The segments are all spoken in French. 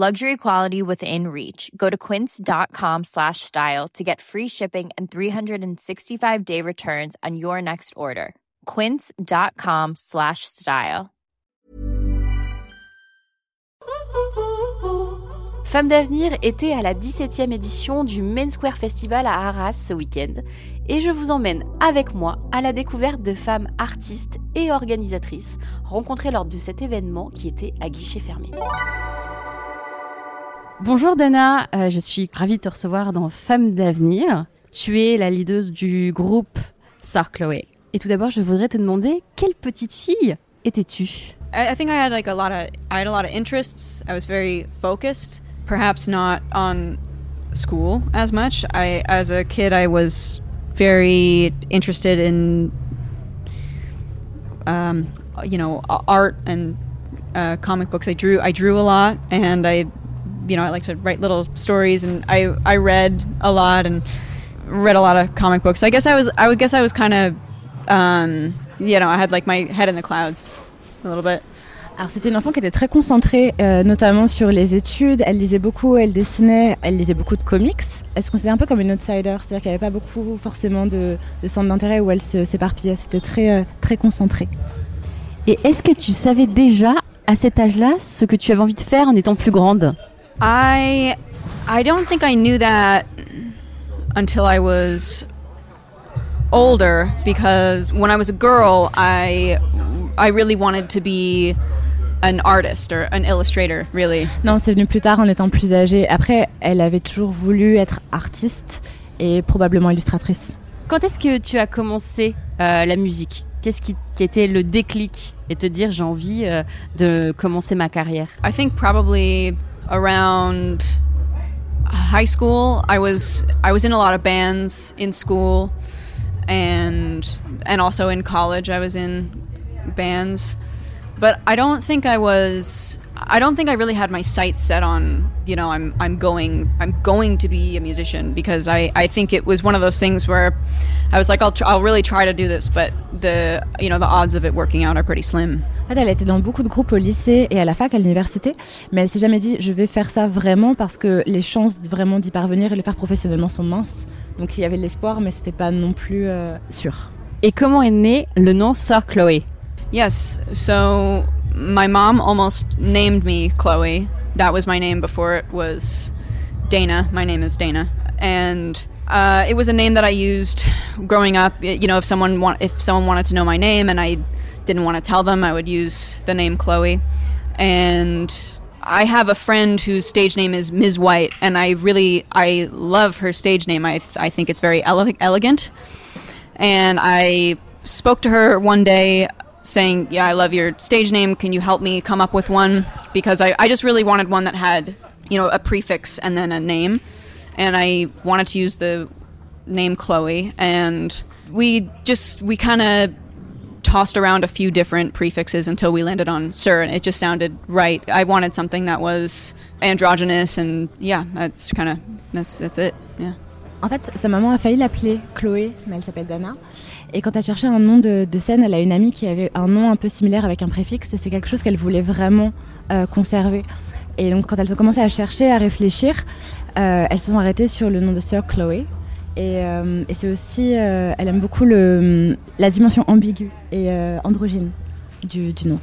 Luxury quality within reach. Go to quince.com slash style to get free shipping and 365 day returns on your next order. Quince.com slash style. Femmes d'avenir était à la 17e édition du Main Square Festival à Arras ce week-end et je vous emmène avec moi à la découverte de femmes artistes et organisatrices rencontrées lors de cet événement qui était à guichet fermé. Bonjour Dana, euh, je suis ravie de te recevoir dans Femmes d'avenir. Tu es la leader du groupe Sœur. Et tout d'abord, je voudrais te demander quelle petite fille étais-tu? I, I think I had like a lot of I had a lot of interests. I was very focused. Perhaps not on school as much. I as a kid I was very interested in um, you know art and uh, comic books. I drew I drew a lot and I you know I like to write little stories and I I read a lot and read a lot of comic books. I guess I was I would guess I was kind of um, you know I had like my head in the clouds a little bit. Alors c'était une enfant qui était très concentrée, euh, notamment sur les études. Elle lisait beaucoup, elle dessinait, elle lisait beaucoup de comics. Elle se considérait un peu comme une outsider, c'est-à-dire qu'il n'y avait pas beaucoup forcément de, de centres d'intérêt où elle se- s'éparpillait. C'était très, euh, très concentré. Et est-ce que tu savais déjà à cet âge-là ce que tu avais envie de faire en étant plus grande? I I don't think I knew that until I was older because when I was a girl I I really wanted to be an artist or an illustrator really. Non, c'est venu plus tard en étant plus âgée. Après, elle avait toujours voulu être artiste et probablement illustratrice. Quand est-ce que tu as commencé euh, la musique? Qu'est-ce qui, qui était le déclic et te dire j'ai envie euh, de commencer ma carrière? I think probably around high school I was I was in a lot of bands in school and and also in college I was in bands. But I don't think I was I don't think I really had my sights set on you know I'm I'm going I'm going to be a musician because I I think it was one of those things where I was like I'll tr- I'll really try to do this but the you know the odds of it working out are pretty slim En fait, elle était dans beaucoup de groupes au lycée et à la fac, à l'université, mais elle s'est jamais dit je vais faire ça vraiment parce que les chances vraiment d'y parvenir et le faire professionnellement sont minces. Donc il y avait de l'espoir, mais c'était pas non plus euh, sûr. Et comment est né le nom Sœur Chloé? Yes. So my mom almost named me Chloe. That was my name before it was Dana. My name is Dana, and uh, it was a name that I used growing up. You know, if someone if someone wanted to know my name and I didn't want to tell them, I would use the name Chloe. And I have a friend whose stage name is Ms. White, and I really I love her stage name. I I think it's very ele- elegant and I spoke to her one day saying, Yeah, I love your stage name. Can you help me come up with one? Because I, I just really wanted one that had, you know, a prefix and then a name. And I wanted to use the name Chloe. And we just, we kind of tossed around a few different prefixes until we landed on Sir, and it just sounded right. I wanted something that was androgynous, and yeah, that's kind of, that's, that's it. Yeah. En fait, sa maman a failli l'appeler Chloé, mais elle s'appelle Dana. Et quand elle cherchait un nom de, de scène, elle a une amie qui avait un nom un peu similaire avec un préfixe, et c'est quelque chose qu'elle voulait vraiment euh, conserver. Et donc, quand elles ont commencé à chercher, à réfléchir, euh, elles se sont arrêtées sur le nom de Sœur Chloé. Et, euh, et c'est aussi, euh, elle aime beaucoup le, la dimension ambiguë et euh, androgyne du, du nom.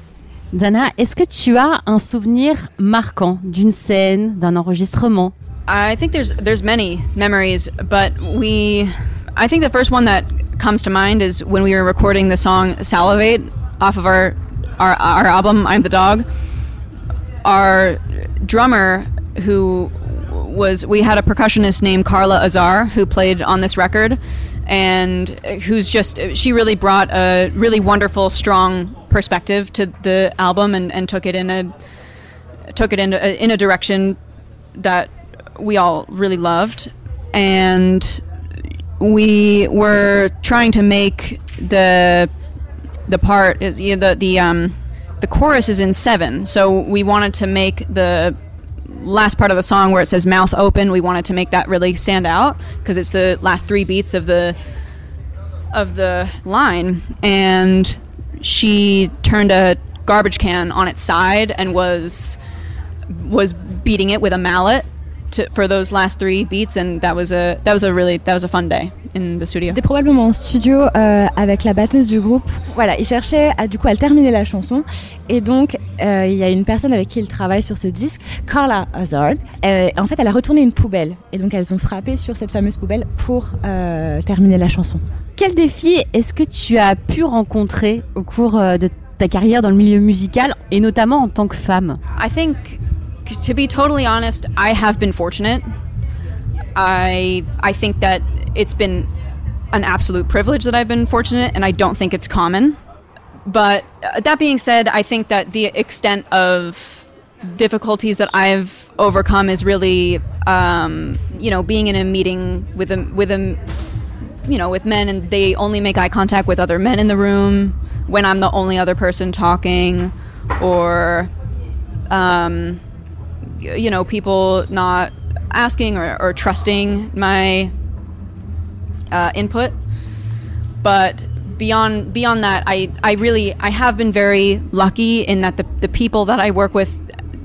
Dana, est-ce que tu as un souvenir marquant d'une scène, d'un enregistrement? I think there's there's many memories, but we I think the first one that comes to mind is when we were recording the song Salivate off of our our, our album I'm the Dog. Our drummer who was we had a percussionist named Carla Azar who played on this record and who's just she really brought a really wonderful strong perspective to the album and, and took it in a took it in a, in a direction that we all really loved and we were trying to make the the part is yeah, the the um the chorus is in seven, so we wanted to make the last part of the song where it says mouth open. We wanted to make that really stand out because it's the last three beats of the of the line, and she turned a garbage can on its side and was was beating it with a mallet to, for those last three beats, and that was a that was a really that was a fun day in the studio. C'était probablement en studio euh, avec la batteuse du groupe. Voilà, il cherchait à du coup à terminer la chanson, et donc euh, il y a une personne avec qui il travaille sur ce disque, Carla Hazard. Elle, en fait, elle a retourné une poubelle, et donc elles ont frappé sur cette fameuse poubelle pour euh, terminer la chanson. Quel défi est-ce que tu as pu rencontrer au cours euh, de ta carrière dans le milieu musical et notamment en tant que femme? I think, to be totally honest, I have been fortunate. I I think that it's been an absolute privilege that I've been fortunate, and I don't think it's common. But uh, that being said, I think that the extent of difficulties that I've overcome is really, um, you know, being in a meeting with a with a you know, with men and they only make eye contact with other men in the room when I'm the only other person talking, or, um, you know, people not asking or, or trusting my uh, input. But beyond beyond that, I, I really I have been very lucky in that the, the people that I work with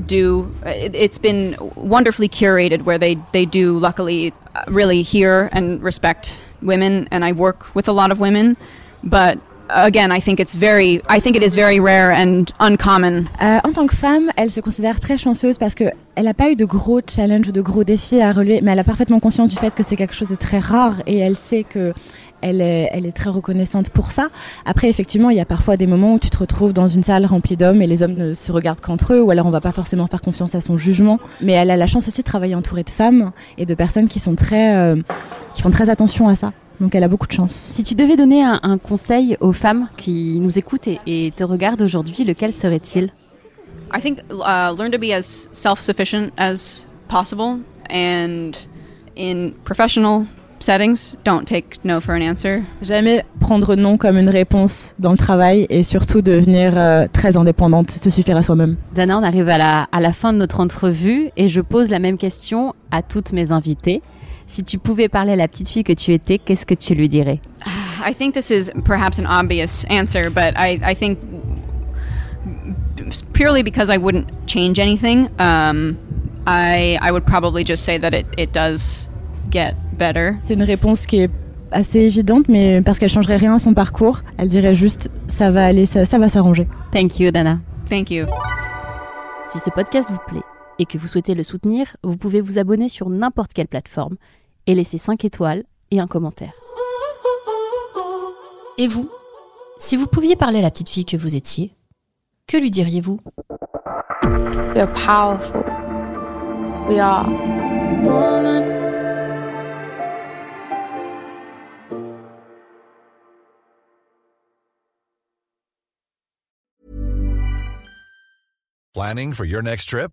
do it, it's been wonderfully curated where they they do luckily uh, really hear and respect women and I work with a lot of women but again I think it's very I think it is very rare and uncommon en tant que femme, elle se considère très chanceuse parce que elle n'a pas eu de gros challenges ou de gros défis à relever, mais elle a parfaitement conscience du fait que c'est quelque chose de très rare et elle sait que elle est, très reconnaissante pour ça. Après, effectivement, il y a parfois des moments où tu te retrouves dans une salle remplie d'hommes et les hommes ne se regardent qu'entre eux, ou alors on va pas forcément faire confiance à son jugement. Mais elle a la chance aussi de travailler entourée de femmes et de personnes qui sont très, euh, qui font très attention à ça. Donc elle a beaucoup de chance. Si tu devais donner un, un conseil aux femmes qui nous écoutent et, et te regardent aujourd'hui, lequel serait-il? I think uh, learn to be as self-sufficient as possible, and in professional settings, don't take no for an answer. Jamais prendre non comme une réponse dans le travail et surtout devenir euh, très indépendante, se suffire à soi-même. Dana, on arrive à la, à la fin de notre entrevue et je pose la même question à toutes mes invitées. Si tu pouvais parler à la petite fille que tu étais, qu'est-ce que tu lui dirais? I think this is perhaps an obvious answer, but I, I think purely because I wouldn't change anything, um, I, I would probably just say that it, it does get better. C'est une réponse qui est assez évidente, mais parce qu'elle changerait rien à son parcours, elle dirait juste ça va aller, ça, ça va s'arranger. Thank you, Dana. Thank you. Si ce podcast vous plaît et que vous souhaitez le soutenir, vous pouvez vous abonner sur n'importe quelle plateforme et laisser 5 étoiles et un commentaire. Et vous? Si vous pouviez parler à la petite fille que vous étiez, que lui diriez-vous? We are powerful. We are woman. Planning for your next trip?